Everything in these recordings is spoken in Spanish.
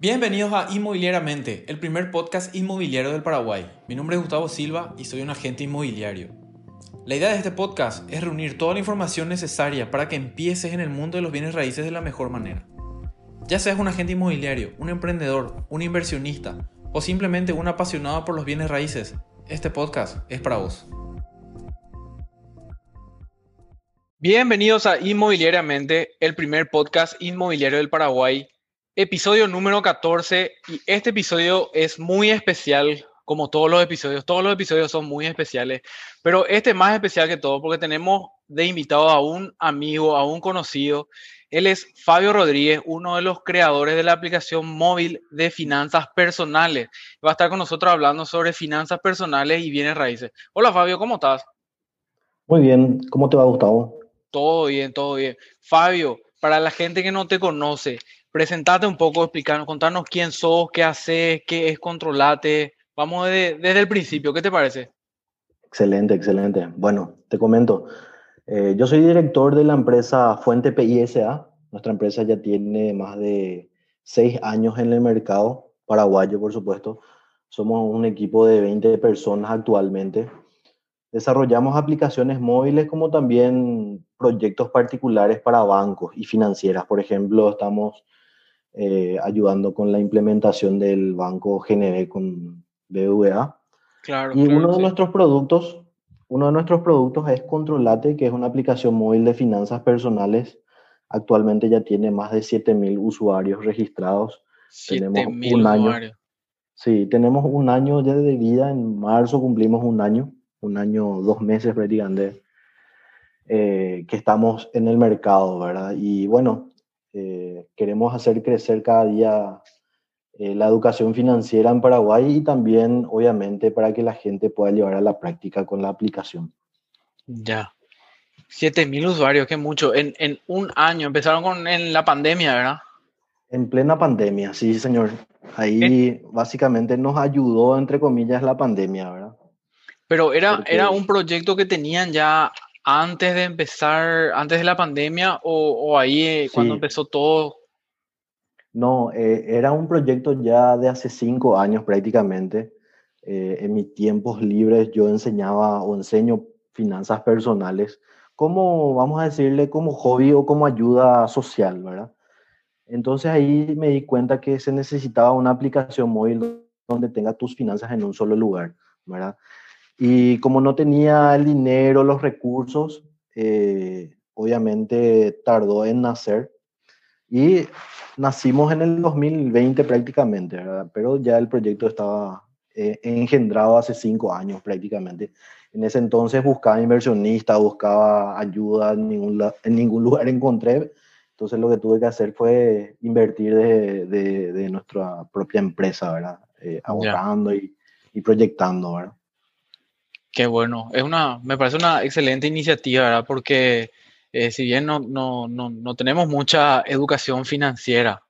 Bienvenidos a Inmobiliariamente, el primer podcast inmobiliario del Paraguay. Mi nombre es Gustavo Silva y soy un agente inmobiliario. La idea de este podcast es reunir toda la información necesaria para que empieces en el mundo de los bienes raíces de la mejor manera. Ya seas un agente inmobiliario, un emprendedor, un inversionista o simplemente un apasionado por los bienes raíces, este podcast es para vos. Bienvenidos a Inmobiliariamente, el primer podcast inmobiliario del Paraguay episodio número 14 y este episodio es muy especial, como todos los episodios. Todos los episodios son muy especiales, pero este es más especial que todo porque tenemos de invitado a un amigo, a un conocido. Él es Fabio Rodríguez, uno de los creadores de la aplicación móvil de finanzas personales. Va a estar con nosotros hablando sobre finanzas personales y bienes raíces. Hola Fabio, ¿cómo estás? Muy bien, ¿cómo te va Gustavo? Todo bien, todo bien. Fabio, para la gente que no te conoce, presentate un poco, explicarnos, contarnos quién sos, qué haces, qué es Controlate. Vamos desde el principio, ¿qué te parece? Excelente, excelente. Bueno, te comento. Eh, yo soy director de la empresa Fuente PISA. Nuestra empresa ya tiene más de seis años en el mercado, paraguayo por supuesto. Somos un equipo de 20 personas actualmente. Desarrollamos aplicaciones móviles como también proyectos particulares para bancos y financieras. Por ejemplo, estamos eh, ayudando con la implementación del banco GNB con BVA. Claro, y uno de nuestros productos, uno de nuestros productos es Controlate, que es una aplicación móvil de finanzas personales. Actualmente ya tiene más de 7000 usuarios registrados. tenemos un año. Sí, tenemos un año ya de vida. En marzo cumplimos un año, un año, dos meses prácticamente, eh, que estamos en el mercado, ¿verdad? Y bueno, eh, queremos hacer crecer cada día eh, la educación financiera en Paraguay y también, obviamente, para que la gente pueda llevar a la práctica con la aplicación. Ya. 7000 usuarios, que mucho. En, en, un año, empezaron con en la pandemia, ¿verdad? En plena pandemia, sí, señor. Ahí básicamente nos ayudó, entre comillas, la pandemia, ¿verdad? Pero era, era un proyecto que tenían ya antes de empezar, antes de la pandemia o, ahí eh, cuando empezó todo? No, eh, era un proyecto ya de hace cinco años prácticamente. Eh, en mis tiempos libres yo enseñaba o enseño finanzas personales como, vamos a decirle, como hobby o como ayuda social, ¿verdad? Entonces ahí me di cuenta que se necesitaba una aplicación móvil donde tenga tus finanzas en un solo lugar, ¿verdad? Y como no tenía el dinero, los recursos, eh, obviamente tardó en nacer. Y nacimos en el 2020 prácticamente, ¿verdad? pero ya el proyecto estaba eh, engendrado hace cinco años prácticamente. En ese entonces buscaba inversionista, buscaba ayuda, en ningún, en ningún lugar encontré. Entonces lo que tuve que hacer fue invertir de, de, nuestra propia empresa, ¿verdad? Eh, ahorrando y, y proyectando, ¿verdad? Qué bueno, es una, me parece una excelente iniciativa, ¿verdad? Porque eh, si bien no, no, no, no, tenemos mucha educación financiera.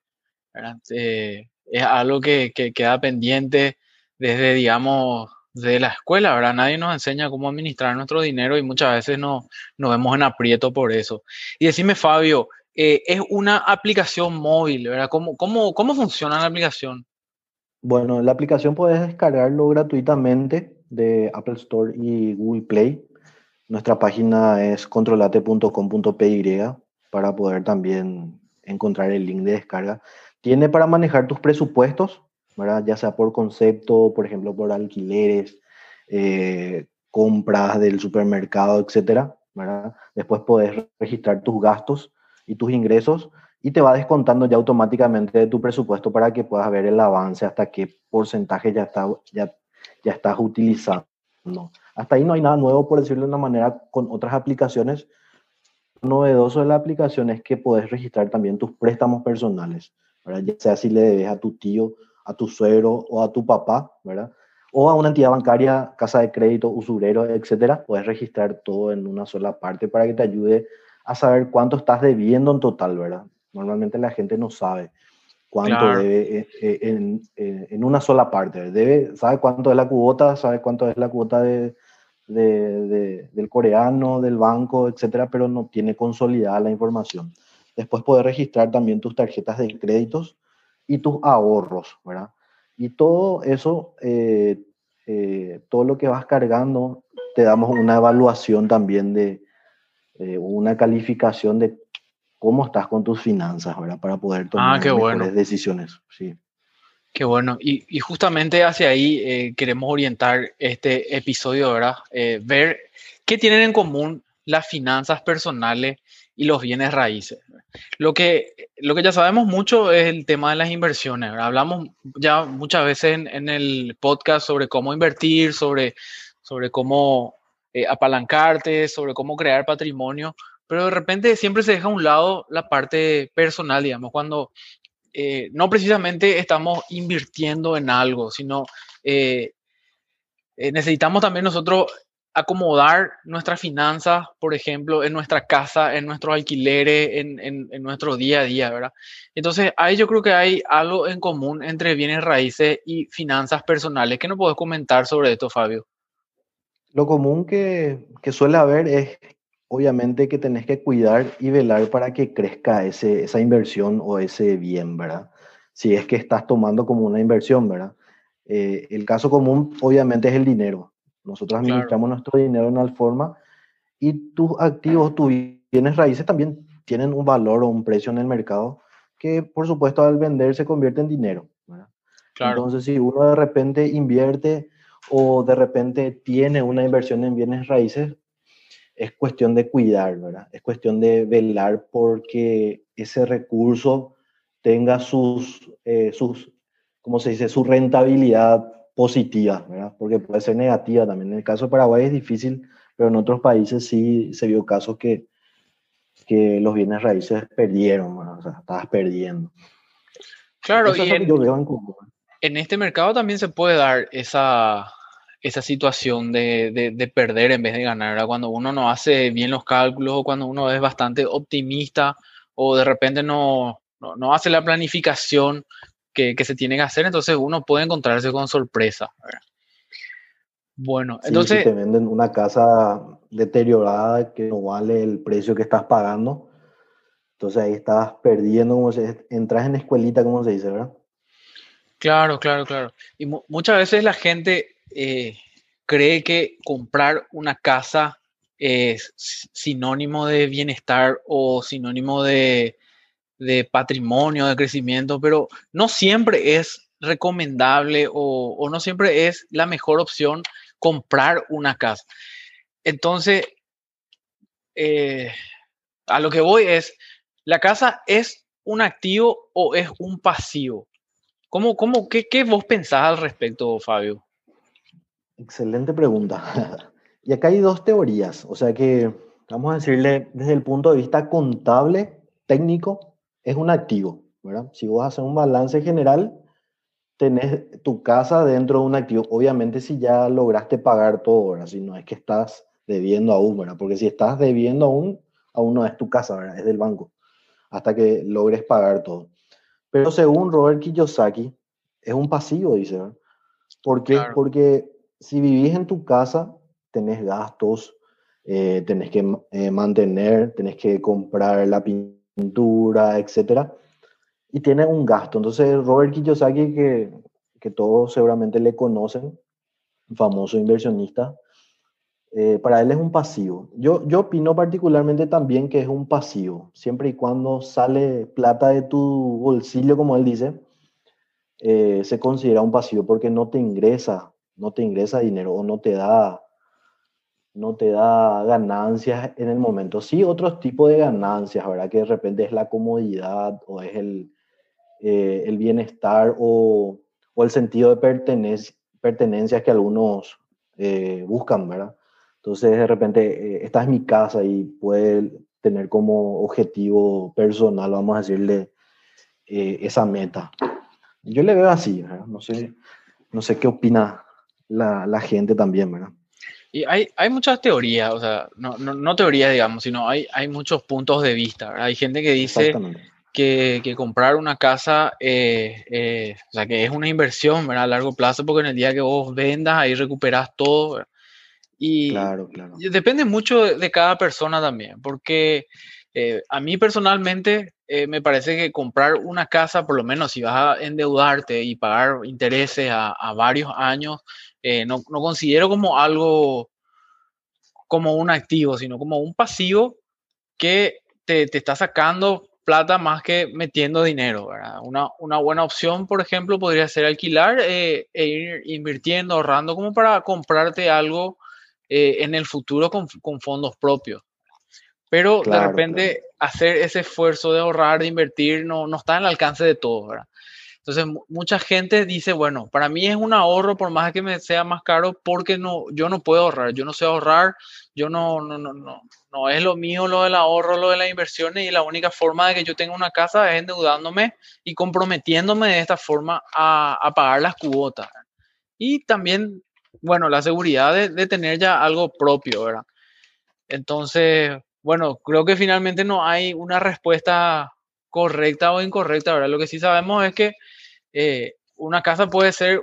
Eh, es algo que, que, queda pendiente desde, digamos, de la escuela, ¿verdad? Nadie nos enseña cómo administrar nuestro dinero y muchas veces no, nos vemos en aprieto por eso. Y decime, Fabio, eh, es una aplicación móvil, ¿verdad? ¿Cómo, cómo, ¿Cómo funciona la aplicación? Bueno, la aplicación puedes descargarlo gratuitamente de Apple Store y Google Play. Nuestra página es controlate.com.py para poder también encontrar el link de descarga. Tiene para manejar tus presupuestos, ¿verdad? ya sea por concepto, por ejemplo, por alquileres, eh, compras del supermercado. ¿verdad? Después puedes registrar tus gastos y tus ingresos y te va descontando ya automáticamente tu presupuesto para que puedas ver el avance hasta qué porcentaje ya, está, ya ya estás utilizando. Hasta ahí no hay nada nuevo, por decirlo de una manera, con otras aplicaciones. Novedoso de la aplicación es que puedes registrar también tus préstamos personales, ¿verdad? ya sea si le debes a tu tío, a tu suegro o a tu papá, ¿verdad? o a una entidad bancaria, casa de crédito, usurero, etcétera, puedes registrar todo en una sola parte para que te ayude a saber cuánto estás debiendo en total, ¿verdad? Normalmente la gente no sabe cuánto debe eh, eh, en, en, una sola parte. Debe, sabe cuánto es la cuota, sabe cuánto es la cuota de, de, del coreano, del banco, etcétera, pero no tiene consolidada la información. Después puedes registrar también tus tarjetas de créditos y tus ahorros, ¿verdad? Y todo eso, eh, eh, todo lo que vas cargando, te damos una evaluación también de una calificación de cómo estás con tus finanzas, ¿verdad? Para poder Ah, tomar qué mejores bueno. decisiones. Sí. Qué bueno. Y, y justamente hacia ahí eh, queremos orientar este episodio, ¿verdad? Eh, ver qué tienen en común las finanzas personales y los bienes raíces. Lo que, lo que ya sabemos mucho es el tema de las inversiones. ¿verdad? Hablamos ya muchas veces en, en el podcast sobre cómo invertir, sobre, sobre cómo eh, apalancarte, sobre cómo crear patrimonio, pero de repente siempre se deja a un lado la parte personal, digamos, cuando eh, no precisamente estamos invirtiendo en algo, sino eh, eh, necesitamos también nosotros acomodar nuestras finanzas, por ejemplo, en nuestra casa, en nuestros alquileres, en, en, en, nuestro día a día, ¿verdad? Entonces, ahí yo creo que hay algo en común entre bienes raíces y finanzas personales. ¿Qué nos puedes comentar sobre esto, Fabio? Lo común que, que suele haber es, obviamente, que tenés que cuidar y velar para que crezca ese, esa inversión o ese bien, ¿verdad? Si es que estás tomando como una inversión, ¿verdad? Eh, el caso común, obviamente, es el dinero. Nosotros administramos claro. nuestro dinero de una forma y tus activos, tus bienes raíces también tienen un valor o un precio en el mercado que, por supuesto, al vender se convierte en dinero. ¿verdad? Claro. Entonces, si uno de repente invierte o de repente tiene una inversión en bienes raíces, es cuestión de cuidar, ¿verdad? Es cuestión de velar porque ese recurso tenga sus, eh, sus ¿cómo se dice?, su rentabilidad positiva, ¿verdad? Porque puede ser negativa también. En el caso de Paraguay es difícil, pero en otros países sí se vio casos que, que los bienes raíces perdieron, ¿verdad? o sea, estabas perdiendo. Claro, Eso y en, en, este mercado también se puede dar esa, esa situación de, de, de, perder en vez de ganar, ¿verdad? Cuando uno no hace bien los cálculos o cuando uno es bastante optimista o de repente no, no, no hace la planificación que, que, se tiene que hacer, entonces uno puede encontrarse con sorpresa. ¿verdad? Bueno, sí, entonces... Si te venden una casa deteriorada que no vale el precio que estás pagando, entonces ahí estás perdiendo, como se, entras en escuelita, como se dice, ¿verdad? Claro, claro, claro. Y mu muchas veces la gente eh, cree que comprar una casa es sinónimo de bienestar o sinónimo de, de patrimonio, de crecimiento, pero no siempre es recomendable o, no siempre es la mejor opción comprar una casa. Entonces, eh, a lo que voy es, ¿la casa es un activo o es un pasivo? ¿Cómo, cómo, qué, qué vos pensás al respecto, Fabio? Excelente pregunta. y acá hay dos teorías, o sea que, vamos a decirle, desde el punto de vista contable, técnico, es un activo, ¿verdad? Si vos haces un balance general, tenés tu casa dentro de un activo. Obviamente si ya lograste pagar todo, ¿verdad? Si no es que estás debiendo aún, ¿verdad? Porque si estás debiendo aún, aún no es tu casa, ¿verdad? Es del banco, hasta que logres pagar todo. Pero según Robert Kiyosaki, es un pasivo, dice, ¿verdad? ¿Por qué? Claro. Porque si vivís en tu casa, tenés gastos, eh, tenés que eh, mantener, tenés que comprar la pintura, etcétera y tiene un gasto. Entonces, Robert Kiyosaki, que, que todos seguramente le conocen, famoso inversionista, eh, para él es un pasivo. Yo, yo opino particularmente también que es un pasivo, siempre y cuando sale plata de tu bolsillo, como él dice, eh, se considera un pasivo porque no te ingresa, no te ingresa dinero o no te da no te da ganancias en el momento. Sí, otros tipos de ganancias, ¿verdad? Que de repente es la comodidad o es el, eh, el bienestar o, o, el sentido de pertenencia, que algunos eh, buscan, ¿verdad? Entonces, de repente, eh, esta es mi casa y puede tener como objetivo personal, vamos a decirle, esa meta. Yo le veo así, ¿verdad? No sé, no sé qué opina la, la gente también, ¿verdad? Y hay, hay muchas teorías, o sea, no, no, no teorías, digamos, sino hay, hay muchos puntos de vista. ¿verdad? Hay gente que dice que, que, comprar una casa, eh, eh, o sea, que es una inversión ¿verdad? a largo plazo, porque en el día que vos vendas, ahí recuperas todo. ¿verdad? Y claro, claro. depende mucho de, de, cada persona también, porque Eh, a mí personalmente eh, me parece que comprar una casa, por lo menos si vas a endeudarte y pagar intereses a, varios años, eh, no, no, considero como algo como un activo, sino como un pasivo que te, te está sacando plata más que metiendo dinero. Una, una, buena opción, por ejemplo, podría ser alquilar e ir invirtiendo, ahorrando como para comprarte algo en el futuro con, con fondos propios. Pero de repente hacer ese esfuerzo de ahorrar, de invertir, no, no está al alcance de todos, ¿verdad? Entonces, mucha gente dice, bueno, para mí es un ahorro por más que me sea más caro porque no, yo no puedo ahorrar, yo no sé ahorrar, yo no, no, no, no, no es lo mío lo del ahorro, lo de las inversiones y la única forma de que yo tenga una casa es endeudándome y comprometiéndome de esta forma a, a pagar las cuotas. Y también, bueno, la seguridad de, de tener ya algo propio, ¿verdad? Entonces, bueno, creo que finalmente no hay una respuesta correcta o incorrecta, ¿verdad? Lo que sí sabemos es que eh, una casa puede ser,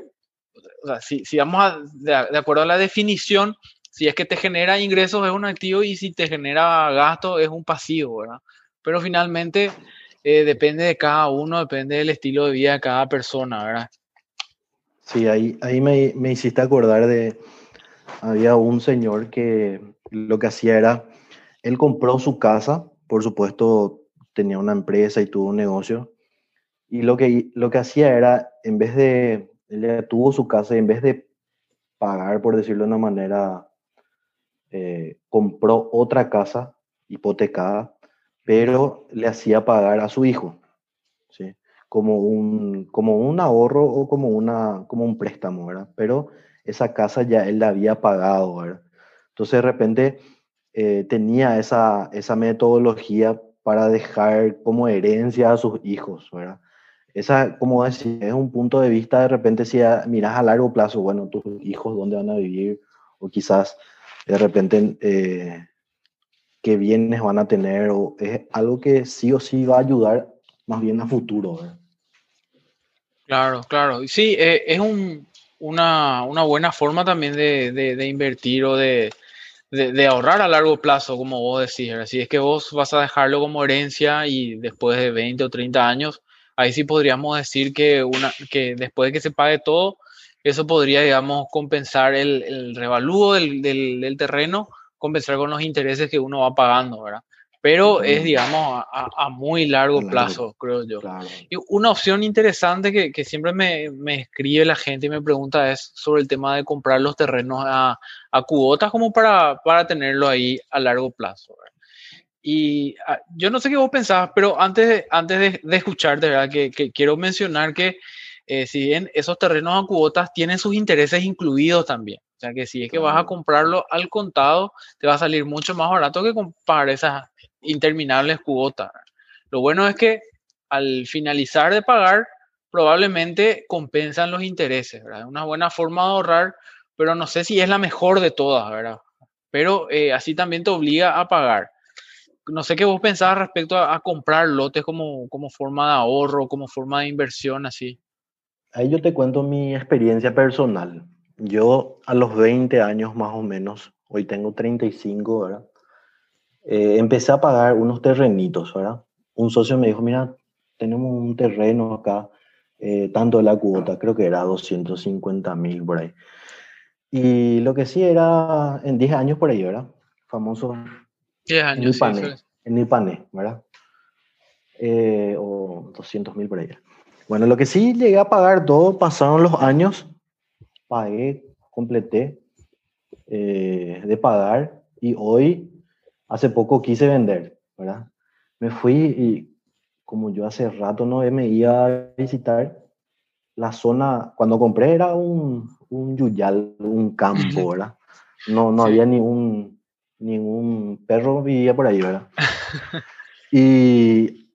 o sea, si, si vamos de, acuerdo a la definición, si es que te genera ingresos es un activo y si te genera gastos es un pasivo, ¿verdad? Pero finalmente eh, depende de cada uno, depende del estilo de vida de cada persona, ¿verdad? Sí, ahí, ahí me, me hiciste acordar de, había un señor que lo que hacía era él compró su casa, por supuesto tenía una empresa y tuvo un negocio, y lo que, lo que hacía era, en vez de, él tuvo su casa y en vez de pagar, por decirlo de una manera, eh, compró otra casa hipotecada, pero le hacía pagar a su hijo, ¿sí? Como un, como un ahorro o como, una, como un préstamo, ¿verdad? Pero esa casa ya él la había pagado, ¿verdad? Entonces de repente eh, tenía esa, esa metodología para dejar como herencia a sus hijos, ¿verdad? Esa, como decir, es un punto de vista de repente si miras a largo plazo, bueno, tus hijos dónde van a vivir o quizás de repente eh, qué bienes van a tener o es algo que sí o sí va a ayudar más bien a futuro. ¿verdad? Claro, claro. Sí, eh, es un, una, una, buena forma también de, de, de invertir o de, de, ahorrar a largo plazo, como vos decís. Si es que vos vas a dejarlo como herencia y después de 20 o 30 años, ahí sí podríamos decir que, una, que después de que se pague todo, eso podría, digamos, compensar el, el revalúo del, del, del, terreno, compensar con los intereses que uno va pagando, ¿verdad? Pero es, digamos, a, muy largo plazo, creo yo. Y una opción interesante que, que siempre me, me, escribe la gente y me pregunta es sobre el tema de comprar los terrenos a, a cuotas como para, para tenerlo ahí a largo plazo. Y ah, yo no sé qué vos pensabas, pero antes de, antes de, de escucharte, ¿verdad? Que, que, quiero mencionar que eh, si bien esos terrenos a cuotas tienen sus intereses incluidos también. O sea que si es que vas a comprarlo al contado, te va a salir mucho más barato que comprar esas interminables cuotas. Lo bueno es que al finalizar de pagar, probablemente compensan los intereses, ¿verdad? Una buena forma de ahorrar, pero no sé si es la mejor de todas, ¿verdad? Pero eh, así también te obliga a pagar. No sé qué vos pensabas respecto a, a, comprar lotes como, como forma de ahorro, como forma de inversión, así. Ahí yo te cuento mi experiencia personal. Yo a los 20 años más o menos, hoy tengo 35, ¿verdad? Eh, empecé a pagar unos terrenitos, ¿verdad? Un socio me dijo, mira, tenemos un terreno acá, eh, tanto la cuota, creo que era 250 mil por ahí. Y lo que sí era en 10 años por ahí, ¿verdad? Famoso. 10 años. En Ipané, sí, en Ipané ¿verdad? Eh, o 200 mil por ahí. Bueno, lo que sí llegué a pagar todo, pasaron los años, pagué, completé de pagar y hoy hace poco quise vender, ¿verdad? Me fui y como yo hace rato no me iba a visitar la zona, cuando compré era un, un yuyal, un campo, ¿verdad? No, no había ni un, ningún perro vivía por ahí, ¿verdad? y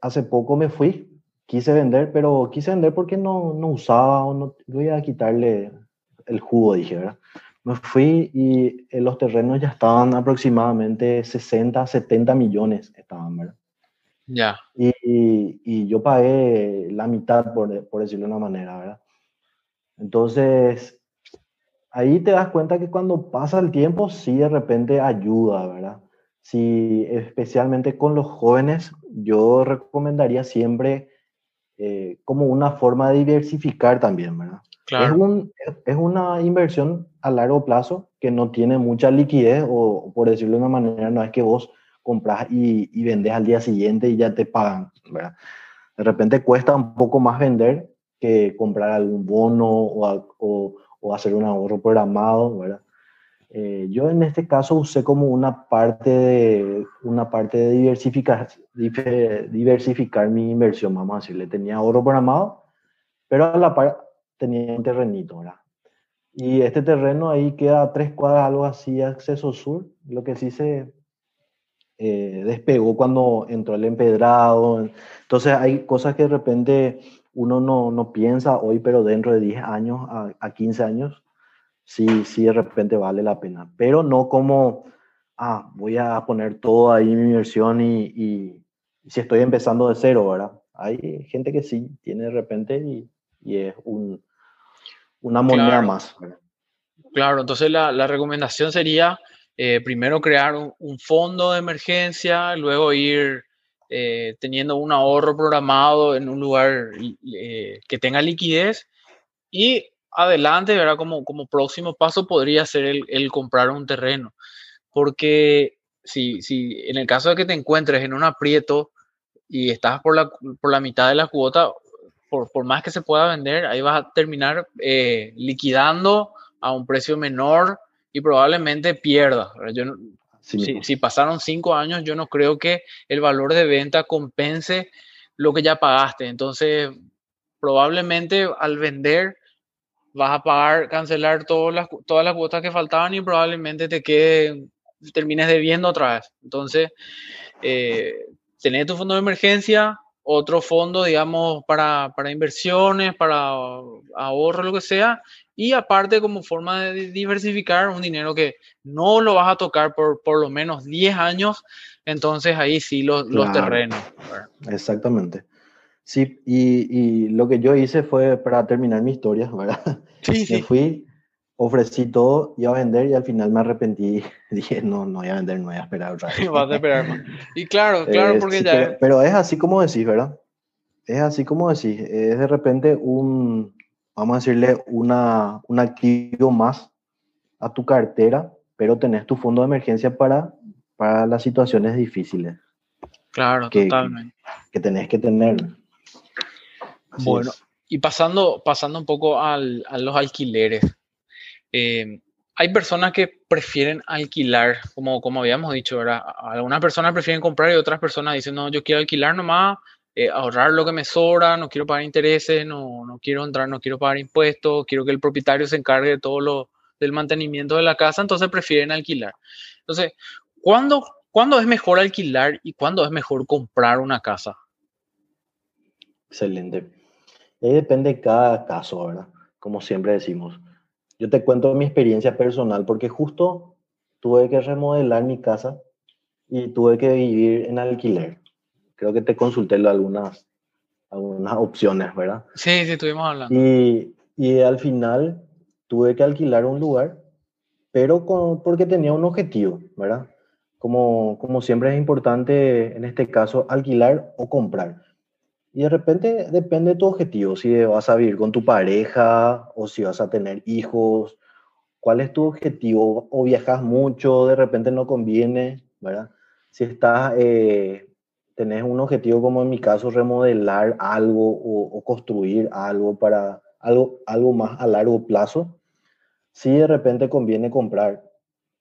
hace poco me fui, quise vender, pero quise vender porque no, no usaba o no voy a quitarle el jugo, dije, ¿verdad? Me fui y eh, los terrenos ya estaban aproximadamente 60, 70 millones, estaban, ¿verdad? Ya. Y, y, yo pagué la mitad, por, por, decirlo de una manera, ¿verdad? Entonces, ahí te das cuenta que cuando pasa el tiempo, sí de repente ayuda, ¿verdad? si especialmente con los jóvenes, yo recomendaría siempre eh, como una forma de diversificar también, ¿verdad? Es, un, es una inversión a largo plazo que no tiene mucha liquidez o, por decirlo de una manera, no es que vos compras y, y vendes al día siguiente y ya te pagan, ¿verdad? De repente cuesta un poco más vender que comprar algún bono o, o, o hacer un ahorro programado, ¿verdad? Eh, yo en este caso usé como una parte de, una parte de diversificar, diversificar mi inversión, vamos a decirle. Tenía ahorro programado, pero a la par tenía un terrenito, ¿verdad? Y este terreno ahí queda tres cuadras, algo así, acceso sur. Lo que sí se eh, despegó cuando entró el empedrado. Entonces hay cosas que de repente uno no, no piensa hoy, pero dentro de 10 años a, a 15 años sí, sí de repente vale la pena, pero no como, ah, voy a poner todo ahí mi inversión y, y, si estoy empezando de cero, ¿verdad? Hay gente que sí tiene de repente y, y es un, una moneda más. Claro, entonces la, la recomendación sería eh, primero crear un, fondo de emergencia, luego ir eh, teniendo un ahorro programado en un lugar eh, que tenga liquidez y adelante, ¿verdad? Como, como próximo paso podría ser el, comprar un terreno. Porque si, si en el caso de que te encuentres en un aprieto y estás por la, por la mitad de la cuota, por, por, más que se pueda vender, ahí vas a terminar eh, liquidando a un precio menor y probablemente pierdas. Yo si, si, pasaron cinco años, yo no creo que el valor de venta compense lo que ya pagaste. Entonces, probablemente al vender vas a pagar, cancelar todas las, todas las cuotas que faltaban y probablemente te quede, termines debiendo otra vez. Entonces, eh, tener tu fondo de emergencia, otro fondo, digamos, para, para inversiones, para ahorro, lo que sea, y aparte como forma de diversificar un dinero que no lo vas a tocar por por lo menos 10 años, entonces ahí sí los, los terrenos. Exactamente. Sí, y, y, lo que yo hice fue para terminar mi historia, ¿verdad? Sí, me fui, ofrecí todo, iba a vender y al final me arrepentí. Dije, no, no voy a vender, no voy a esperar otra vez. Vas a esperar más. Y claro, claro, porque ya... Pero, es así como decís, ¿verdad? Es así como decís. Es de repente un, vamos a decirle, una, un activo más a tu cartera, pero tenés tu fondo de emergencia para, para las situaciones difíciles. Claro, totalmente. Que, que tenés que tener bueno, y pasando, pasando un poco al, a los alquileres. Eh, hay personas que prefieren alquilar, como, como habíamos dicho, ¿verdad? Algunas personas prefieren comprar y otras personas dicen, no, yo quiero alquilar nomás, eh, ahorrar lo que me sobra, no quiero pagar intereses, no, no quiero entrar, no quiero pagar impuestos, quiero que el propietario se encargue de todo lo del mantenimiento de la casa, entonces prefieren alquilar. Entonces, ¿cuándo, ¿cuándo es mejor alquilar y cuándo es mejor comprar una casa? Excelente. Ahí depende de cada caso, ¿verdad? Como siempre decimos. Yo te cuento mi experiencia personal porque justo tuve que remodelar mi casa y tuve que vivir en alquiler. Creo que te consulté algunas, algunas opciones, ¿verdad? Sí, sí, estuvimos hablando. Y, y al final tuve que alquilar un lugar, pero con, porque tenía un objetivo, ¿verdad? Como, como siempre es importante en este caso alquilar o comprar. Y de repente depende de tu objetivo, si vas a vivir con tu pareja o si vas a tener hijos, cuál es tu objetivo, o viajas mucho, de repente no conviene, ¿verdad? Si estás, eh, tenés un objetivo como en mi caso, remodelar algo o, construir algo para algo, algo más a largo plazo, si de repente conviene comprar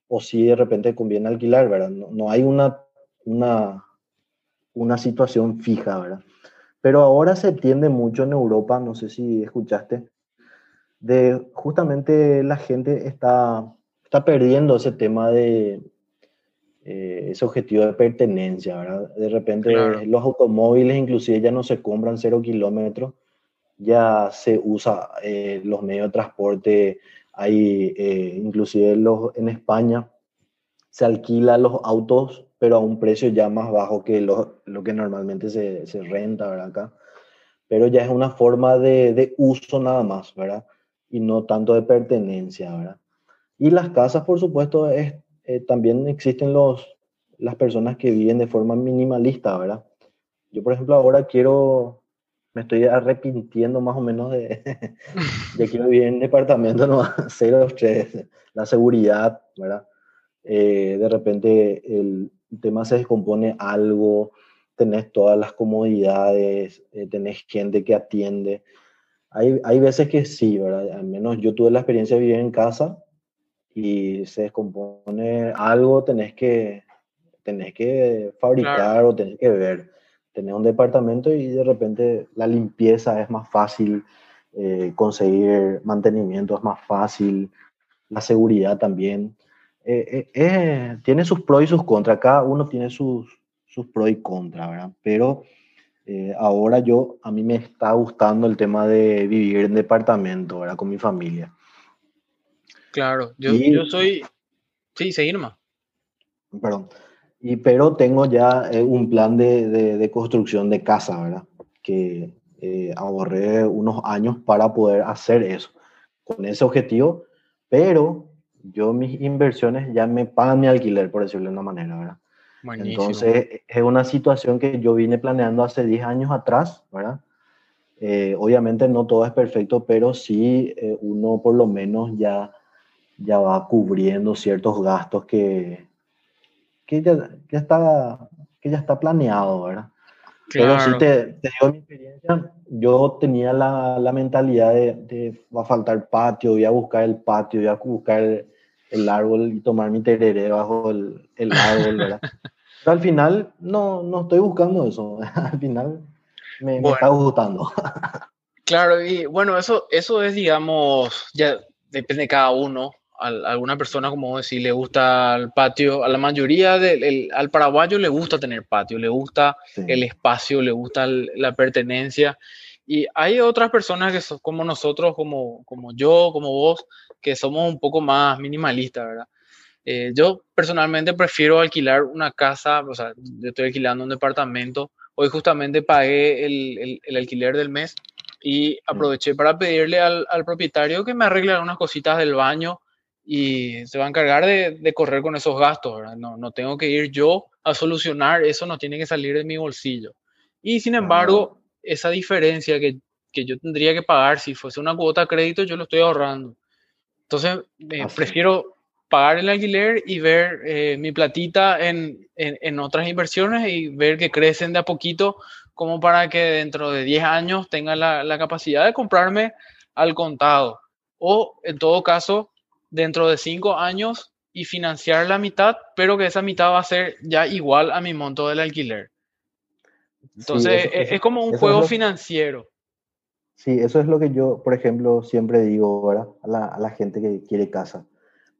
o si de repente conviene alquilar, ¿verdad? No, no hay una, una, una situación fija, ¿verdad? Pero ahora se tiende mucho en Europa, no sé si escuchaste, de justamente la gente está, está perdiendo ese tema de eh, ese objetivo de pertenencia, ¿verdad? De repente los automóviles inclusive ya no se compran cero kilómetros, ya se usa eh, los medios de transporte, hay eh, inclusive los, en España se alquila los autos pero a un precio ya más bajo que lo, lo que normalmente se, se, renta, ¿verdad? Acá. Pero ya es una forma de, de, uso nada más, ¿verdad? Y no tanto de pertenencia, ¿verdad? Y las casas, por supuesto, es, eh, también existen los, las personas que viven de forma minimalista, ¿verdad? Yo, por ejemplo, ahora quiero, me estoy arrepintiendo más o menos de, de quiero vivir en departamento, no, cero estrés, la seguridad, ¿verdad? Eh, de repente el tema se descompone algo, tenés todas las comodidades, eh, tenés gente que atiende. Hay, hay veces que sí, ¿verdad? Al menos yo tuve la experiencia de vivir en casa y se descompone algo, tenés que, tenés que fabricar o tenés que ver. Tenés un departamento y de repente la limpieza es más fácil, eh, conseguir mantenimiento es más fácil, la seguridad también. Eh, eh, tiene sus pros y sus contras, cada uno tiene sus, sus pros y contras, ¿verdad? Pero ahora yo, a mí me está gustando el tema de vivir en departamento, ¿verdad? Con mi familia. Claro, yo, yo soy... Sí, seguir más. Perdón. Y, pero tengo ya eh, un plan de, de, construcción de casa, ¿verdad? Que eh, ahorré unos años para poder hacer eso, con ese objetivo, pero yo mis inversiones ya me pagan mi alquiler, por decirlo de una manera, ¿verdad? Entonces, es una situación que yo vine planeando hace 10 años atrás, ¿verdad? Eh, obviamente no todo es perfecto, pero sí uno por lo menos ya ya va cubriendo ciertos gastos que, que, ya, ya, está, que ya está planeado, ¿verdad? Pero si te, te, digo mi experiencia, yo tenía la, la mentalidad de, de, va a faltar patio, voy a buscar el patio, voy a buscar el, árbol y tomar mi tereré bajo el, el árbol, ¿verdad? Pero al final no, no estoy buscando eso, al final me, me está gustando. Claro, y bueno, eso, eso es, digamos, ya depende de cada uno, a alguna persona, como decir, le gusta el patio, a la mayoría del al paraguayo le gusta tener patio, le gusta el espacio, le gusta la pertenencia. Y hay otras personas que son como nosotros, como, como yo, como vos, que somos un poco más minimalistas, ¿verdad? Eh, yo personalmente prefiero alquilar una casa, o sea, yo estoy alquilando un departamento. Hoy justamente pagué el, el, el alquiler del mes y mm. aproveché para pedirle al, al, propietario que me arregle unas cositas del baño y se va a encargar de, correr con esos gastos, ¿verdad? No, no, tengo que ir yo a solucionar, eso no tiene que salir de mi bolsillo. Y sin embargo, esa diferencia que, que, yo tendría que pagar si fuese una cuota de crédito, yo lo estoy ahorrando. Entonces, eh, prefiero pagar el alquiler y ver eh, mi platita en, en, en, otras inversiones y ver que crecen de a poquito como para que dentro de 10 años tenga la, la capacidad de comprarme al contado. O en todo caso, dentro de cinco años y financiar la mitad, pero que esa mitad va a ser ya igual a mi monto del alquiler. Entonces, es, como un juego financiero. Sí, eso es lo que yo, por ejemplo, siempre digo ¿verdad? A, la, gente que quiere casa.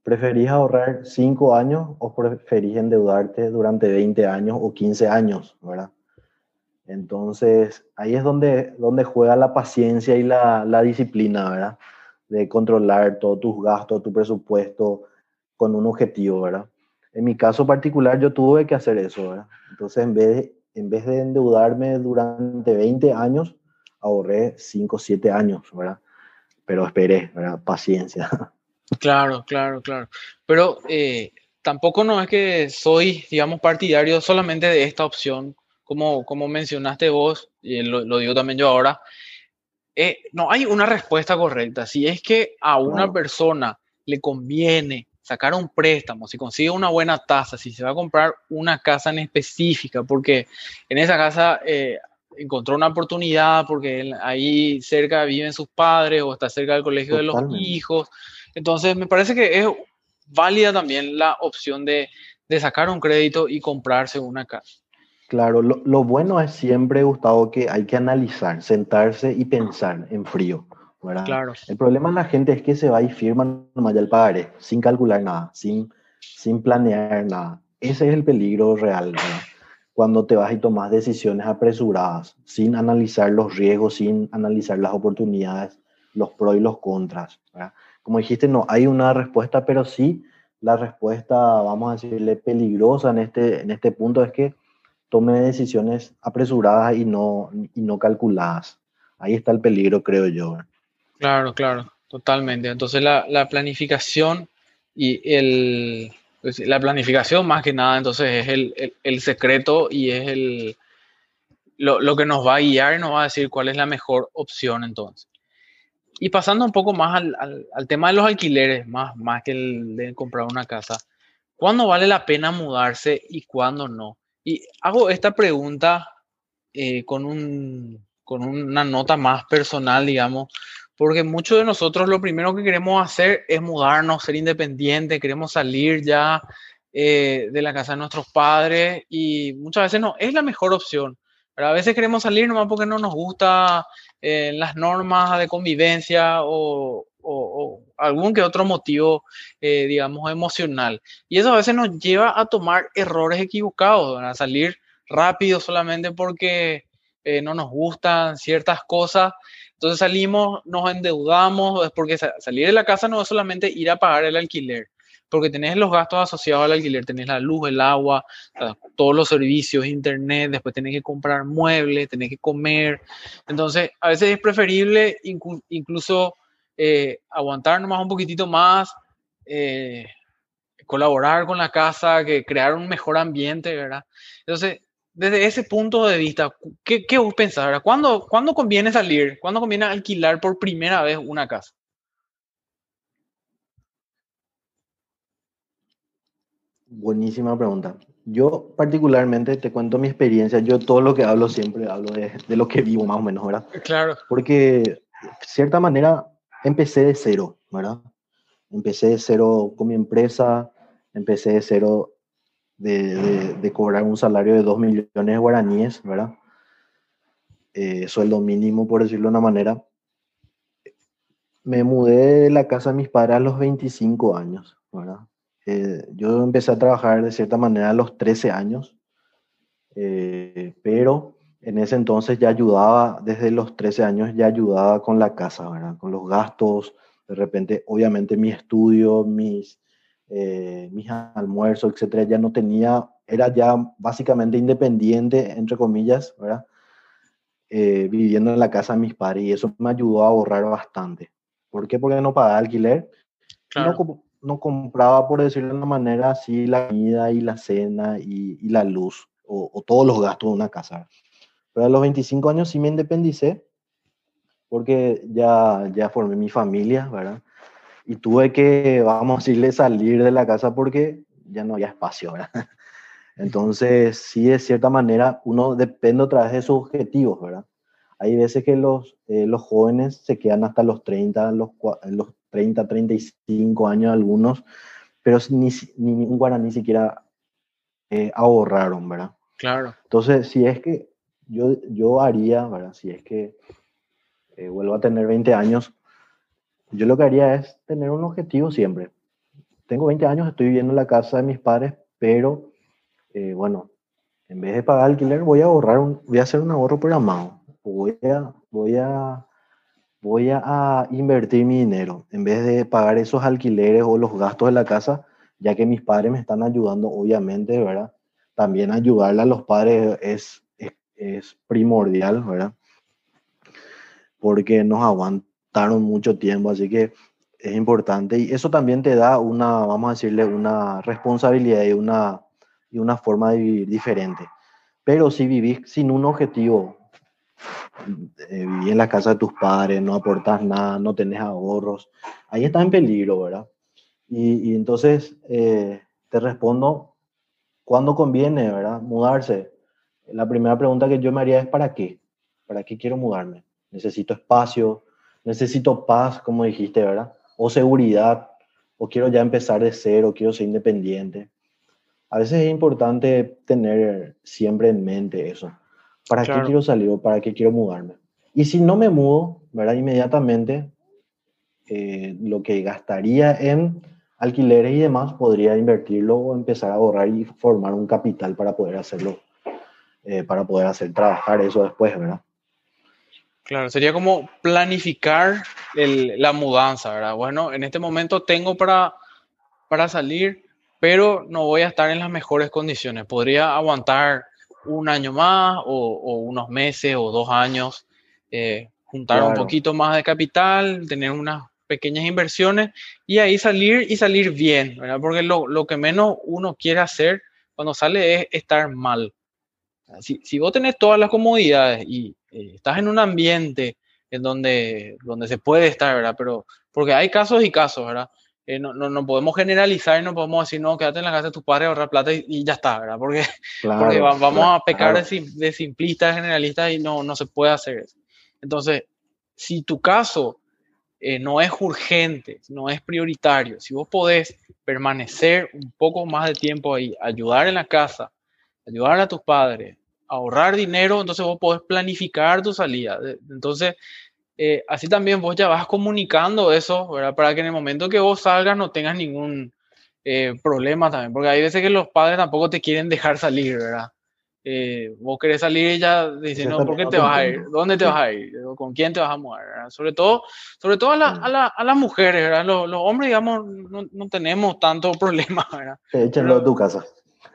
¿Preferís ahorrar cinco años o preferís endeudarte durante 20 años o 15 años? ¿verdad? Entonces, ahí es donde, donde juega la paciencia y la, la disciplina, ¿verdad? de controlar todos tus gastos, tu presupuesto con un objetivo, ¿verdad? En mi caso particular yo tuve que hacer eso, ¿verdad? Entonces en vez en vez de endeudarme durante 20 años, ahorré 5 o 7 años, ¿verdad? Pero esperé, ¿verdad? Paciencia. Claro, claro, claro. Pero eh, tampoco no es que soy, digamos, partidario solamente de esta opción, como, como mencionaste vos, y lo, lo digo también yo ahora, eh, no hay una respuesta correcta. Si es que a una persona le conviene sacar un préstamo, si consigue una buena tasa, si se va a comprar una casa en específica, porque en esa casa eh, encontró una oportunidad, porque ahí cerca viven sus padres o está cerca del colegio de los hijos. Entonces, me parece que es válida también la opción de, de sacar un crédito y comprarse una casa. Claro, lo, bueno es siempre, Gustavo, que hay que analizar, sentarse y pensar en frío. ¿verdad? Claro. El problema de la gente es que se va y firma nomás ya el pagaré, sin calcular nada, sin, sin planear nada. Ese es el peligro real, ¿verdad? Cuando te vas y tomas decisiones apresuradas, sin analizar los riesgos, sin analizar las oportunidades, los pros y los contras. ¿verdad? Como dijiste, no hay una respuesta, pero sí la respuesta, vamos a decirle, peligrosa en este, en este punto es que tome decisiones apresuradas y no, y no calculadas. Ahí está el peligro, creo yo. Claro, claro, totalmente. Entonces la, la planificación y el, la planificación más que nada entonces es el, el, secreto y es el, lo, lo, que nos va a guiar y nos va a decir cuál es la mejor opción entonces. Y pasando un poco más al, al, al tema de los alquileres, más, más que el de comprar una casa, ¿cuándo vale la pena mudarse y cuándo no? Y hago esta pregunta eh, con, un, con una nota más personal, digamos, porque muchos de nosotros lo primero que queremos hacer es mudarnos, ser independientes, queremos salir ya eh, de la casa de nuestros padres y muchas veces no es la mejor opción. Pero a veces queremos salir nomás porque no nos gusta eh, las normas de convivencia o, algún que otro motivo, eh, digamos, emocional. Y eso a veces nos lleva a tomar errores equivocados, a salir rápido solamente porque no nos gustan ciertas cosas entonces salimos, nos endeudamos, porque salir de la casa no es solamente ir a pagar el alquiler, porque tenés los gastos asociados al alquiler, tenés la luz, el agua, todos los servicios, internet, después tenés que comprar muebles, tenés que comer. Entonces, a veces es preferible incluso eh, aguantar nomás un poquitito más, eh, colaborar con la casa, que crear un mejor ambiente, ¿verdad? Entonces, desde ese punto de vista, ¿qué, qué vos pensás? ¿Cuándo, ¿Cuándo conviene salir? ¿Cuándo conviene alquilar por primera vez una casa? Buenísima pregunta. Yo particularmente te cuento mi experiencia. Yo todo lo que hablo siempre hablo de, de, lo que vivo más o menos, ¿verdad? Claro. Porque de cierta manera empecé de cero, ¿verdad? Empecé de cero con mi empresa, empecé de cero de, cobrar un salario de 2 millones de guaraníes, ¿verdad? Eh, sueldo mínimo, por decirlo de una manera. Me mudé de la casa de mis padres a los 25 años, ¿verdad? Eh, yo empecé a trabajar de cierta manera a los 13 años, eh, pero en ese entonces ya ayudaba, desde los 13 años ya ayudaba con la casa, ¿verdad? Con los gastos, de repente, obviamente mi estudio, mis, eh, mis almuerzos, etcétera, ya no tenía, era ya básicamente independiente, entre comillas, ¿verdad? Eh, viviendo en la casa de mis padres y eso me ayudó a ahorrar bastante. ¿Por qué? Porque no pagaba alquiler. No, no, compraba, por decirlo de una manera así, la comida y la cena y, y la luz o, o, todos los gastos de una casa. Pero a los 25 años sí me independicé porque ya, ya formé mi familia, ¿verdad? Y tuve que, vamos a decirle, salir de la casa porque ya no había espacio, ¿verdad? Entonces, sí, de cierta manera, uno depende otra vez de sus objetivos, ¿verdad? Hay veces que los, eh, los jóvenes se quedan hasta los 30, los, los 30, 35 años algunos, pero ni, ni un guaraní siquiera eh, ahorraron, ¿verdad? Claro. Entonces, si es que yo, yo haría, ¿verdad? Si es que eh, vuelvo a tener 20 años, yo lo que haría es tener un objetivo siempre. Tengo 20 años, estoy viviendo en la casa de mis padres, pero eh, bueno, en vez de pagar alquiler, voy a ahorrar, un, voy a hacer un ahorro programado. Voy a, voy a, voy a invertir mi dinero en vez de pagar esos alquileres o los gastos de la casa, ya que mis padres me están ayudando, obviamente, ¿verdad? También ayudarle a los padres es, es, es primordial, ¿verdad? Porque nos aguanta mucho tiempo, así que es importante. Y eso también te da una, vamos a decirle, una responsabilidad y una, y una forma de vivir diferente. Pero si vivís sin un objetivo, eh, vivís en la casa de tus padres, no aportas nada, no tenés ahorros, ahí está en peligro, ¿verdad? Y, y entonces eh, te respondo, ¿cuándo conviene, verdad? Mudarse. La primera pregunta que yo me haría es ¿para qué? ¿Para qué quiero mudarme? Necesito espacio, necesito paz, como dijiste, ¿verdad? O seguridad, o quiero ya empezar de cero, quiero ser independiente. A veces es importante tener siempre en mente eso. ¿Para qué quiero salir o para qué quiero mudarme? Y si no me mudo, ¿verdad? Inmediatamente, eh, lo que gastaría en alquileres y demás, podría invertirlo o empezar a ahorrar y formar un capital para poder hacerlo, eh, para poder hacer trabajar eso después, ¿verdad? Claro, sería como planificar la mudanza, ¿verdad? Bueno, en este momento tengo para, para salir, pero no voy a estar en las mejores condiciones. Podría aguantar un año más o, unos meses o dos años, eh, juntar un poquito más de capital, tener unas pequeñas inversiones y ahí salir y salir bien, ¿verdad? Porque lo, lo que menos uno quiere hacer cuando sale es estar mal. Si, si vos tenés todas las comodidades y eh, estás en un ambiente en donde, donde se puede estar, ¿verdad? Pero porque hay casos y casos, ¿verdad? Eh, no, no, no, podemos generalizar y no podemos decir, no, quédate en la casa de tus padres, ahorrar plata y, ya está, ¿verdad? Porque, porque vamos a pecar de, de simplistas, generalistas y no, no se puede hacer eso. Entonces, si tu caso eh, no es urgente, no es prioritario, si vos podés permanecer un poco más de tiempo ahí, ayudar en la casa, ayudar a tus padres, ahorrar dinero, entonces vos podés planificar tu salida. Entonces, eh, así también vos ya vas comunicando eso, ¿verdad? Para que en el momento que vos salgas no tengas ningún eh, problema también, porque hay veces que los padres tampoco te quieren dejar salir, ¿verdad? Eh, vos querés salir y ella dice, no, ¿por qué te vas a ir? ¿Dónde te vas a ir? ¿Con quién te vas a mover? Sobre todo, sobre todo a, la, a, la, a las mujeres, ¿verdad? Los, los hombres, digamos, no, no, tenemos tanto problema, ¿verdad? Échanlo de tu casa.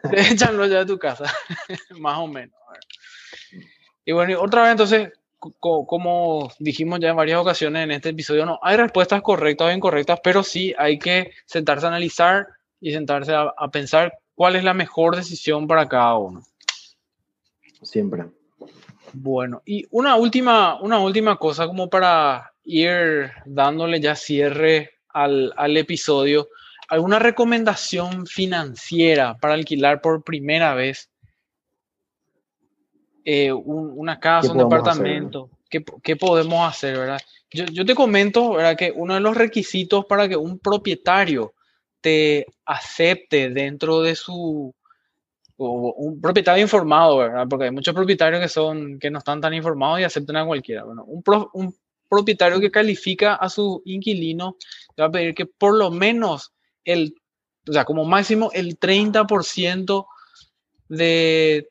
Échanlo ya de tu casa, más o menos. Y bueno, otra vez entonces, como dijimos ya en varias ocasiones en este episodio, no hay respuestas correctas o incorrectas, pero sí hay que sentarse a analizar y sentarse a, a pensar cuál es la mejor decisión para cada uno. Siempre. Bueno, y una última, una última cosa como para ir dándole ya cierre al, al episodio. ¿Alguna recomendación financiera para alquilar por primera vez eh, un, una casa, un departamento? ¿Qué, ¿Qué, podemos hacer, verdad? Yo, yo, te comento, ¿verdad? Que uno de los requisitos para que un propietario te acepte dentro de su, o un propietario informado, ¿verdad? Porque hay muchos propietarios que son que no están tan informados y aceptan a cualquiera. Bueno, un, pro, un propietario que califica a su inquilino le va a pedir que por lo menos el, o sea, como máximo el 30% de,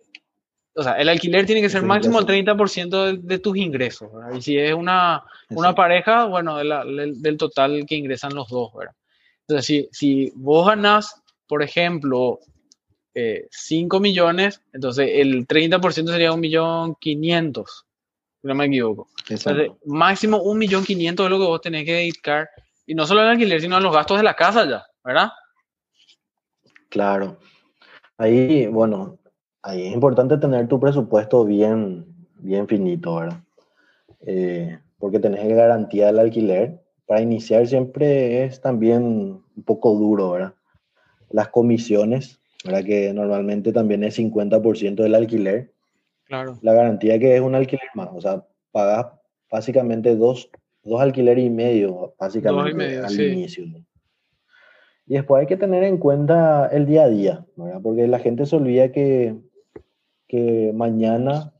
o sea, el alquiler tiene que ser máximo el 30% de, de, tus ingresos, ¿verdad? Y si es una, una pareja, bueno, de la, del, del, total que ingresan los dos, ¿verdad? Entonces, si, si vos ganás, por ejemplo, eh, 5 millones, entonces el 30% sería 1.500.000, no me equivoco. Entonces, máximo 1.500.000 es lo que vos tenés que dedicar, y no solo al alquiler, sino a los gastos de la casa ya, ¿verdad? Claro. Ahí, bueno, ahí es importante tener tu presupuesto bien, bien finito, ¿verdad? Eh, porque tenés garantía del alquiler. Para iniciar siempre es también un poco duro, ¿verdad? Las comisiones ¿verdad? Que normalmente también es 50% del alquiler. Claro. La garantía que es un alquiler más, o sea, pagas básicamente dos, dos alquileres y medio, básicamente, y medio, al sí. inicio. Y después hay que tener en cuenta el día a día, ¿verdad? Porque la gente se olvida que, que mañana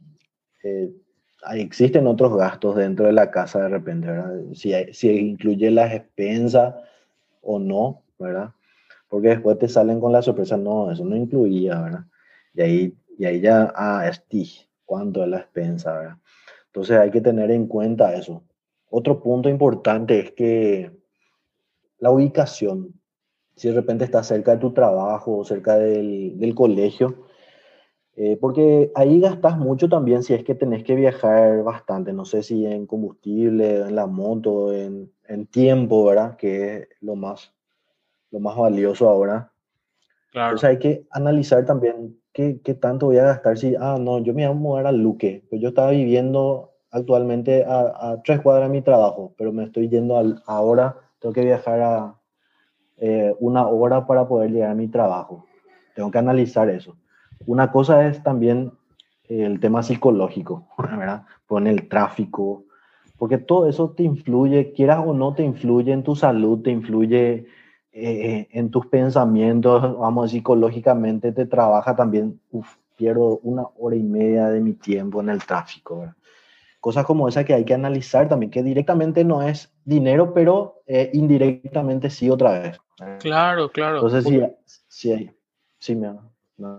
eh, existen otros gastos dentro de la casa de repente, ¿verdad? Si, si incluye las expensas o no, ¿verdad? porque después te salen con la sorpresa, no, eso no incluía, ¿verdad? Y ahí, y ahí ya, ah, es ¿cuánto es la expensa, ¿verdad? Entonces hay que tener en cuenta eso. Otro punto importante es que la ubicación, si de repente estás cerca de tu trabajo o cerca del, del colegio, eh, porque ahí gastas mucho también si es que tenés que viajar bastante, no sé si en combustible, en la moto, en, en tiempo, ¿verdad? Que es lo más lo más valioso ahora. Claro. Entonces hay que analizar también qué, qué, tanto voy a gastar si, ah, no, yo me voy a mudar al Luque, pero yo estaba viviendo actualmente a, a, tres cuadras de mi trabajo, pero me estoy yendo al, ahora, tengo que viajar a eh, una hora para poder llegar a mi trabajo. Tengo que analizar eso. Una cosa es también el tema psicológico, ¿verdad? Con el tráfico, porque todo eso te influye, quieras o no, te influye en tu salud, te influye eh, en tus pensamientos, vamos, psicológicamente te trabaja también, uf, pierdo una hora y media de mi tiempo en el tráfico. ¿verdad? Cosas como esa que hay que analizar también, que directamente no es dinero, pero eh, indirectamente sí otra vez. ¿verdad? Claro, claro. Entonces sí, sí, sí me,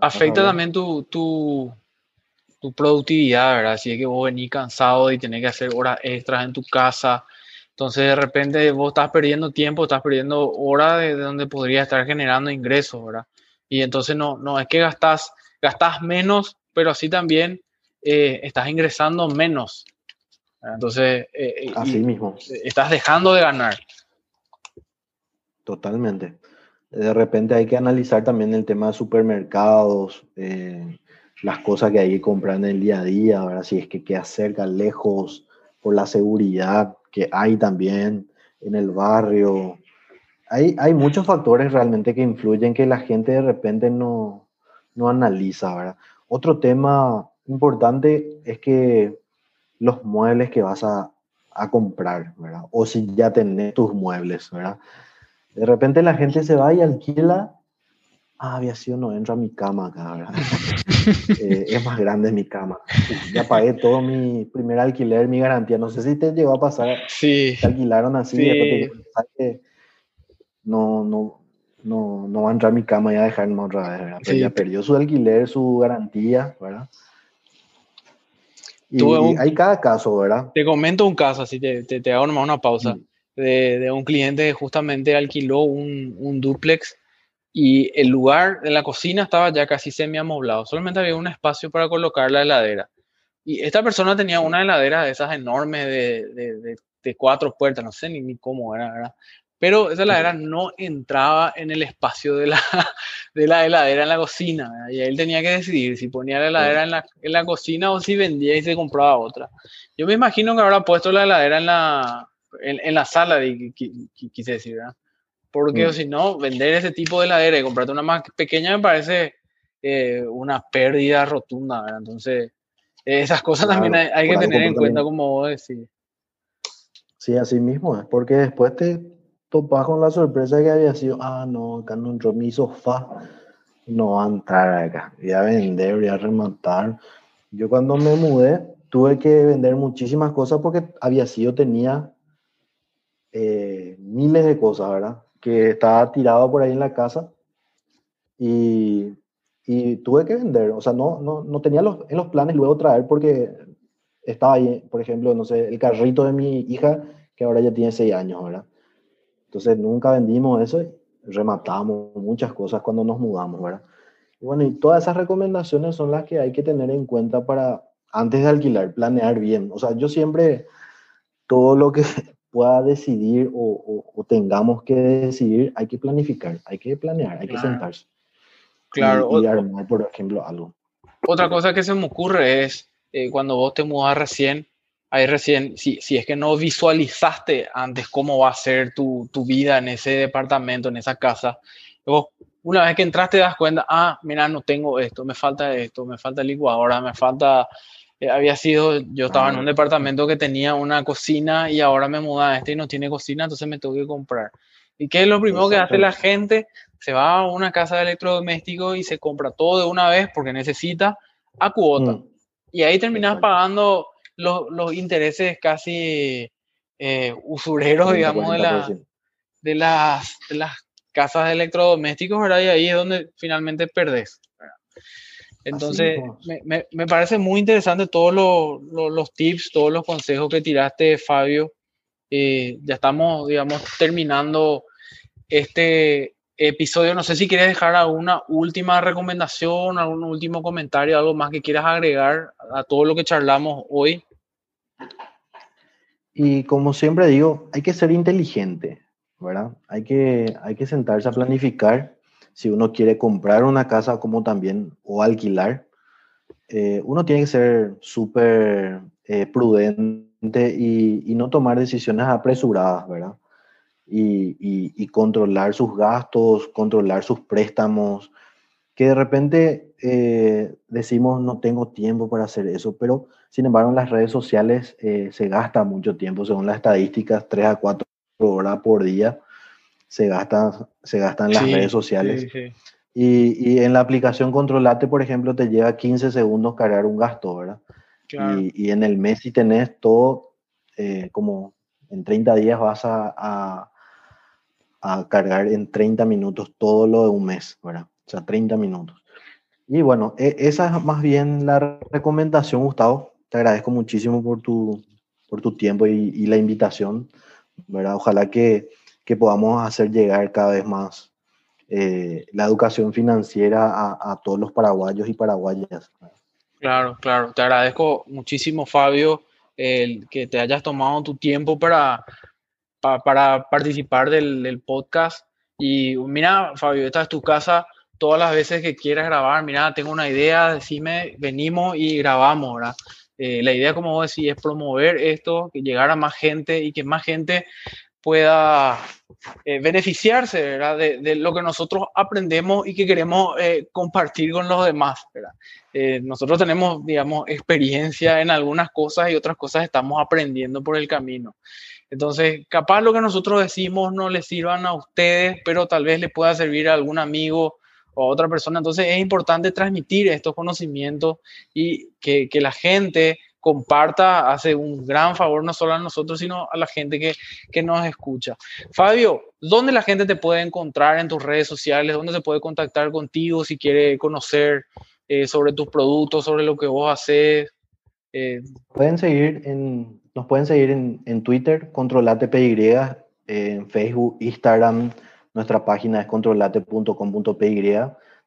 Afecta también tu, tu, tu productividad, ¿verdad? Si es que vos venís cansado y tenés que hacer horas extras en tu casa, entonces de repente vos estás perdiendo tiempo, estás perdiendo horas de, donde podría estar generando ingresos, ¿verdad? Y entonces no, no es que gastas, gastas menos, pero así también eh, estás ingresando menos. Entonces, eh, así mismo. estás dejando de ganar. Totalmente. De repente hay que analizar también el tema de supermercados, eh, las cosas que hay que comprar en el día a día, ¿verdad? si es que queda cerca, lejos, por la seguridad que hay también en el barrio. Hay, hay muchos factores realmente que influyen que la gente de repente no, no analiza. ¿verdad? Otro tema importante es que los muebles que vas a, a comprar, ¿verdad? o si ya tenés tus muebles, ¿verdad? De repente la gente se va y alquila ah, había sido no entra a mi cama acá, ¿verdad? Eh, es más grande mi cama. Ya pagué todo mi primer alquiler, mi garantía. No sé si te llegó a pasar. Sí. Te alquilaron así, sí. te, no, no, no, no va a entrar a mi cama y a dejarme otra vez, ¿verdad? Pero ya perdió su alquiler, su garantía, ¿verdad? Y, hay cada caso, ¿verdad? Te comento un caso, así te, te, hago nomás una pausa. De, de, un cliente que justamente alquiló un, un duplex y el lugar de la cocina estaba ya casi semi amoblado, solamente había un espacio para colocar la heladera. Y esta persona tenía una heladera de esas enormes de, de, cuatro puertas, no sé ni, cómo era, ¿verdad? Pero esa heladera no entraba en el espacio de la, de la heladera en la cocina. Y él tenía que decidir si ponía la heladera en la, en la, cocina o si vendía y se compraba otra. Yo me imagino que habrá puesto la heladera en la, en, en la sala, quise decir, ¿verdad? Porque mm. si no, vender ese tipo de heladera y comprarte una más pequeña me parece eh, una pérdida rotunda, ¿verdad? Entonces, esas cosas también hay, que tener en cuenta, como vos decís. Sí, así mismo es, porque después te topas con la sorpresa que había sido, ah, no, acá no entró mi sofá, no va a entrar acá, voy a vender, voy a rematar. Yo cuando me mudé tuve que vender muchísimas cosas porque había sido, tenía eh, miles de cosas, ¿verdad? que estaba tirado por ahí en la casa y, y tuve que vender. O sea, no, no, no tenía los, en los planes luego traer porque estaba ahí, por ejemplo, no sé, el carrito de mi hija que ahora ya tiene seis años, ¿verdad? Entonces nunca vendimos eso y rematamos muchas cosas cuando nos mudamos, ¿verdad? Y bueno, y todas esas recomendaciones son las que hay que tener en cuenta para, antes de alquilar, planear bien. O sea, yo siempre, todo lo que pueda decidir o, tengamos que decidir, hay que planificar, hay que planear, hay que sentarse. Claro. Y, armar, por ejemplo, algo. Otra cosa que se me ocurre es eh, cuando vos te mudas recién, ahí recién, si, si es que no visualizaste antes cómo va a ser tu, tu vida en ese departamento, en esa casa, vos una vez que entraste te das cuenta, ah, mira, no tengo esto, me falta esto, me falta licuadora, me falta había sido, yo estaba en un departamento que tenía una cocina y ahora me muda a este y no tiene cocina, entonces me tengo que comprar. ¿Y qué es lo primero que hace la gente? Se va a una casa de electrodomésticos y se compra todo de una vez porque necesita a cuota. Mm. Y ahí terminas pagando los, los, intereses casi eh, usureros, digamos, de, la, de, las, de las casas de electrodomésticos, ¿verdad? Y ahí es donde finalmente perdés. Entonces, me, me, parece muy interesante todos los tips, todos los consejos que tiraste, Fabio. Eh, ya estamos, digamos, terminando este episodio. No sé si quieres dejar alguna última recomendación, algún último comentario, algo más que quieras agregar a todo lo que charlamos hoy. Y como siempre digo, hay que ser inteligente, ¿verdad? Hay que, hay que sentarse a planificar si uno quiere comprar una casa como también o alquilar, eh, uno tiene que ser súper eh, prudente y, no tomar decisiones apresuradas, ¿verdad? Y, controlar sus gastos, controlar sus préstamos, que de repente eh, decimos no tengo tiempo para hacer eso, pero sin embargo en las redes sociales se gasta mucho tiempo, según las estadísticas, 3 a 4 horas por día se gasta, se gasta en las redes sociales. Y, y, en la aplicación Controlate, por ejemplo, te lleva 15 segundos cargar un gasto, ¿verdad? Y, y, en el mes si tenés todo, eh, como en 30 días vas a, a, a, cargar en 30 minutos todo lo de un mes, ¿verdad? O sea, 30 minutos. Y bueno, e, esa es más bien la recomendación, Gustavo. Te agradezco muchísimo por tu, por tu tiempo y, y la invitación, ¿verdad? Ojalá que que podamos hacer llegar cada vez más eh, la educación financiera a, todos los paraguayos y paraguayas. Claro, claro. Te agradezco muchísimo, Fabio, el que te hayas tomado tu tiempo para, para, participar del, podcast. Y mira, Fabio, esta es tu casa todas las veces que quieras grabar, mira, tengo una idea, decime, venimos y grabamos, ¿verdad? Eh, la idea, como vos decís, es promover esto, que llegar a más gente y que más gente pueda eh, beneficiarse ¿verdad? De, lo que nosotros aprendemos y que queremos eh, compartir con los demás. ¿verdad? nosotros tenemos, digamos, experiencia en algunas cosas y otras cosas estamos aprendiendo por el camino. Entonces, capaz lo que nosotros decimos no les sirvan a ustedes, pero tal vez le pueda servir a algún amigo o a otra persona. Entonces, es importante transmitir estos conocimientos y que, que la gente comparta, hace un gran favor no solo a nosotros, sino a la gente que, que, nos escucha. Fabio, ¿dónde la gente te puede encontrar en tus redes sociales? ¿Dónde se puede contactar contigo si quiere conocer eh, sobre tus productos, sobre lo que vos haces? Eh, pueden seguir en, nos pueden seguir en, en Twitter, controlatepy, en Facebook, Instagram, nuestra página es controlate.com.py.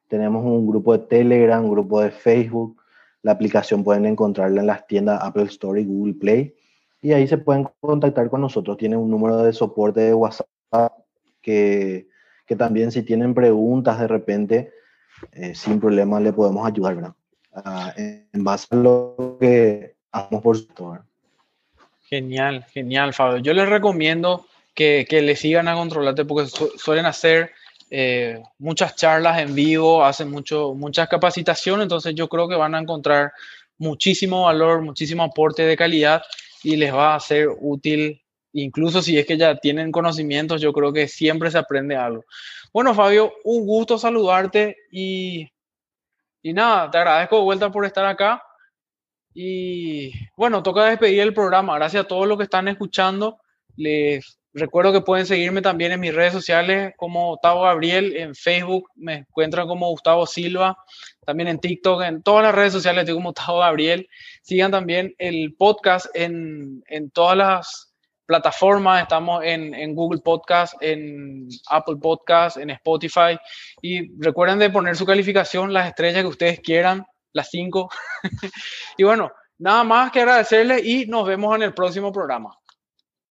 Tenemos un grupo de Telegram, un grupo de Facebook, la aplicación pueden encontrarla en las tiendas Apple Store y Google Play. Y ahí se pueden contactar con nosotros. Tienen un número de soporte de WhatsApp que, que también si tienen preguntas de repente, eh, sin problema le podemos ayudar, ¿verdad? Ah, en base a lo que hacemos por su Genial, genial, Fabio. Yo les recomiendo que, que le sigan a Controlate porque suelen hacer eh, muchas charlas en vivo, hacen mucho, muchas capacitaciones, entonces yo creo que van a encontrar muchísimo valor, muchísimo aporte de calidad y les va a ser útil, incluso si es que ya tienen conocimientos, yo creo que siempre se aprende algo. Bueno, Fabio, un gusto saludarte y, y nada, te agradezco de vuelta por estar acá. Y bueno, toca despedir el programa. Gracias a todos los que están escuchando. Les Recuerdo que pueden seguirme también en mis redes sociales como Gustavo Gabriel, en Facebook me encuentran como Gustavo Silva, también en TikTok, en todas las redes sociales estoy como Gustavo Gabriel. Sigan también el podcast en, en todas las plataformas, estamos en, en, Google Podcast, en Apple Podcast, en Spotify. Y recuerden de poner su calificación, las estrellas que ustedes quieran, las cinco. y bueno, nada más que agradecerles y nos vemos en el próximo programa.